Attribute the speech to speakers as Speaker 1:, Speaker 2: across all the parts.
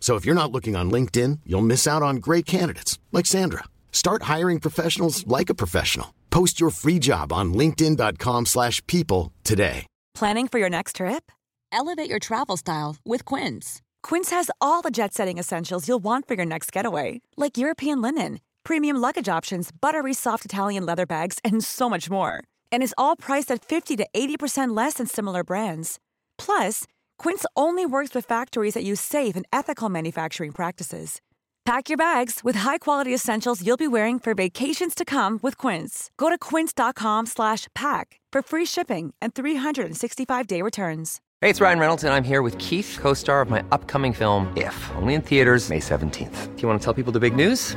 Speaker 1: So if you're not looking on LinkedIn, you'll miss out on great candidates like Sandra. Start hiring professionals like a professional. Post your free job on linkedin.com/people today.
Speaker 2: Planning for your next trip?
Speaker 3: Elevate your travel style with Quince.
Speaker 2: Quince has all the jet setting essentials you'll want for your next getaway, like European linen, premium luggage options, buttery soft Italian leather bags, and so much more. And is all priced at 50 to 80% less than similar brands. Plus, Quince only works with factories that use safe and ethical manufacturing practices. Pack your bags with high-quality essentials you'll be wearing for vacations to come with Quince. Go to quince.com/pack for free shipping and 365-day returns.
Speaker 4: Hey, it's Ryan Reynolds, and I'm here with Keith, co star of my upcoming film, If, only in theaters, May 17th. Do you want to tell people the big news?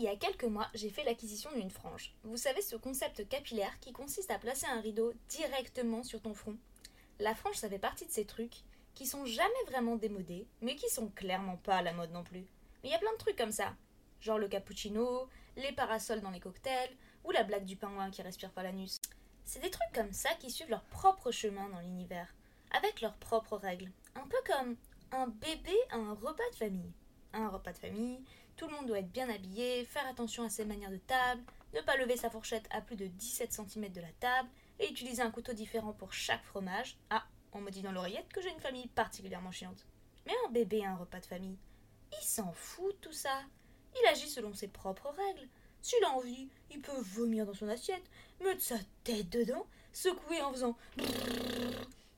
Speaker 5: Il y a quelques mois, j'ai fait l'acquisition d'une frange. Vous savez ce concept capillaire qui consiste à placer un rideau directement sur ton front? La frange, ça fait partie de ces trucs qui sont jamais vraiment démodés, mais qui sont clairement pas à la mode non plus. Mais il y a plein de trucs comme ça. Genre le cappuccino, les parasols dans les cocktails, ou la blague du pingouin qui respire pas l'anus. C'est des trucs comme ça qui suivent leur propre chemin dans l'univers, avec leurs propres règles. Un peu comme un bébé à un repas de famille. Un repas de famille, tout le monde doit être bien habillé, faire attention à ses manières de table, ne pas lever sa fourchette à plus de 17 cm de la table, et utiliser un couteau différent pour chaque fromage. Ah, on me dit dans l'oreillette que j'ai une famille particulièrement chiante. Mais un bébé à un repas de famille, il s'en fout tout ça. Il agit selon ses propres règles. S'il a envie, il peut vomir dans son assiette, mettre sa tête dedans, secouer en faisant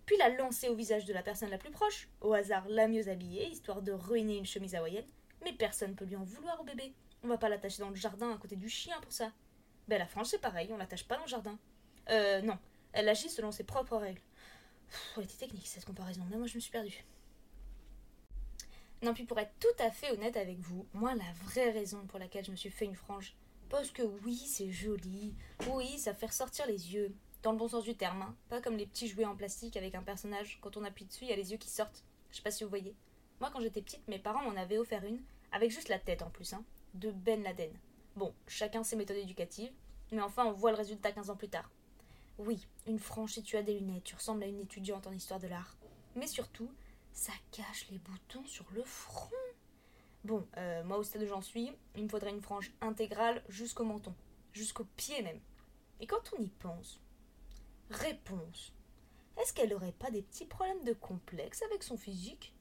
Speaker 5: puis la lancer au visage de la personne la plus proche, au hasard la mieux habillée, histoire de ruiner une chemise hawaïenne. Mais personne peut lui en vouloir au bébé. On va pas l'attacher dans le jardin à côté du chien pour ça. Ben la frange c'est pareil, on l'attache pas dans le jardin. Euh non, elle agit selon ses propres règles. Pff, elle était technique cette comparaison, mais moi je me suis perdue. Non, puis pour être tout à fait honnête avec vous, moi la vraie raison pour laquelle je me suis fait une frange, parce que oui, c'est joli, oui, ça fait ressortir les yeux, dans le bon sens du terme, hein. pas comme les petits jouets en plastique avec un personnage, quand on appuie dessus, il y a les yeux qui sortent. Je sais pas si vous voyez. Moi, quand j'étais petite, mes parents m'en avaient offert une, avec juste la tête en plus, hein, de Ben Laden. Bon, chacun ses méthodes éducatives, mais enfin, on voit le résultat 15 ans plus tard. Oui, une frange si tu as des lunettes, tu ressembles à une étudiante en histoire de l'art. Mais surtout, ça cache les boutons sur le front. Bon, euh, moi au stade où j'en suis, il me faudrait une frange intégrale jusqu'au menton, jusqu'au pied même. Et quand on y pense, réponse, est-ce qu'elle aurait pas des petits problèmes de complexe avec son physique?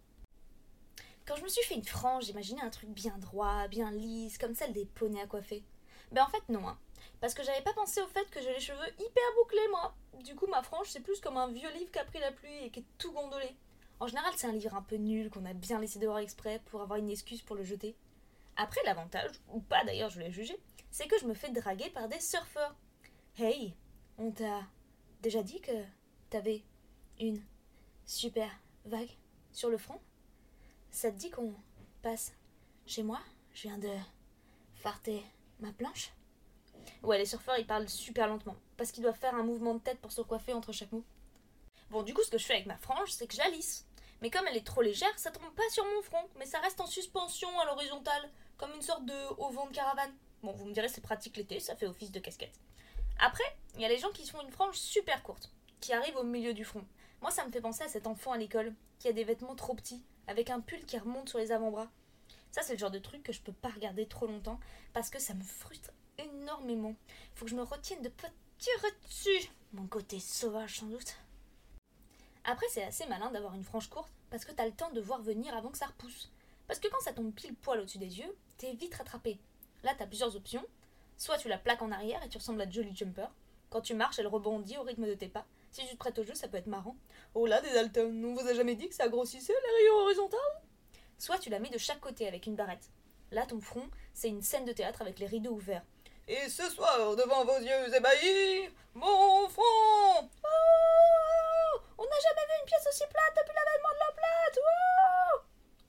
Speaker 5: Quand je me suis fait une frange, j'imaginais un truc bien droit, bien lisse, comme celle des poneys à coiffer. Ben en fait non, hein. Parce que j'avais pas pensé au fait que j'ai les cheveux hyper bouclés, moi. Du coup, ma frange, c'est plus comme un vieux livre qui a pris la pluie et qui est tout gondolé. En général, c'est un livre un peu nul qu'on a bien laissé dehors exprès pour avoir une excuse pour le jeter. Après, l'avantage, ou pas d'ailleurs, je l'ai jugé, c'est que je me fais draguer par des surfeurs. Hey, on t'a déjà dit que t'avais une super vague sur le front? Ça te dit qu'on passe chez moi? Je viens de farter ma planche Ouais, les surfeurs ils parlent super lentement parce qu'ils doivent faire un mouvement de tête pour se coiffer entre chaque mot. Bon, du coup, ce que je fais avec ma frange, c'est que j'alisse. Mais comme elle est trop légère, ça tombe pas sur mon front, mais ça reste en suspension à l'horizontale, comme une sorte de haut vent de caravane. Bon, vous me direz, c'est pratique l'été, ça fait office de casquette. Après, il y a les gens qui se font une frange super courte, qui arrive au milieu du front. Moi, ça me fait penser à cet enfant à l'école, qui a des vêtements trop petits, avec un pull qui remonte sur les avant-bras. Ça, c'est le genre de truc que je peux pas regarder trop longtemps, parce que ça me frustre énormément. Faut que je me retienne de pas tirer dessus. Mon côté sauvage, sans doute. Après, c'est assez malin d'avoir une frange courte parce que t'as le temps de voir venir avant que ça repousse. Parce que quand ça tombe pile poil au-dessus des yeux, t'es vite rattrapé. Là, t'as plusieurs options. Soit tu la plaques en arrière et tu ressembles à Jolly Jumper. Quand tu marches, elle rebondit au rythme de tes pas. Si tu te prêtes au jeu, ça peut être marrant. Oh là, des Dalton, on vous a jamais dit que ça grossissait les rayons horizontales Soit tu la mets de chaque côté avec une barrette. Là, ton front, c'est une scène de théâtre avec les rideaux ouverts. Et ce soir, devant vos yeux ébahis, mon front oh On n'a jamais vu une pièce aussi plate depuis l'avènement de la plate oh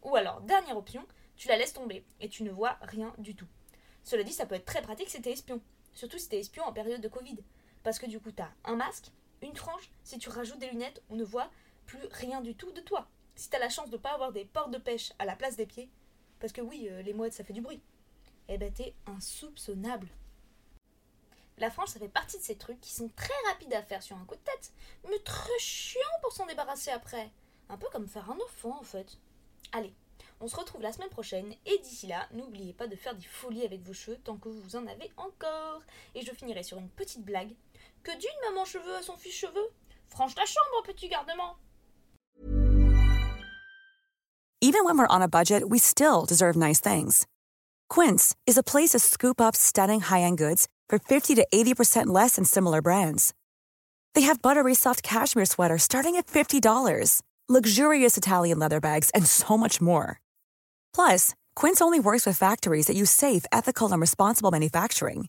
Speaker 5: Ou alors, dernière option, tu la laisses tomber et tu ne vois rien du tout. Cela dit, ça peut être très pratique si t'es espion. Surtout si t'es espion en période de Covid. Parce que du coup, t'as un masque, une frange, si tu rajoutes des lunettes, on ne voit plus rien du tout de toi. Si t'as la chance de ne pas avoir des portes de pêche à la place des pieds, parce que oui, euh, les mouettes ça fait du bruit, eh ben t'es insoupçonnable. La frange, ça fait partie de ces trucs qui sont très rapides à faire sur un coup de tête, mais très chiant pour s'en débarrasser après. Un peu comme faire un enfant en fait. Allez, on se retrouve la semaine prochaine et d'ici là, n'oubliez pas de faire des folies avec vos cheveux tant que vous en avez encore. Et je finirai sur une petite blague. Que d'une maman cheveux à son fils cheveux Franche ta chambre, petit gardement
Speaker 2: Even when we're on a budget, we still deserve nice things. Quince is a place to scoop up stunning high-end goods for 50 to 80% less than similar brands. They have buttery soft cashmere sweaters starting at $50, luxurious Italian leather bags, and so much more. Plus, Quince only works with factories that use safe, ethical, and responsible manufacturing.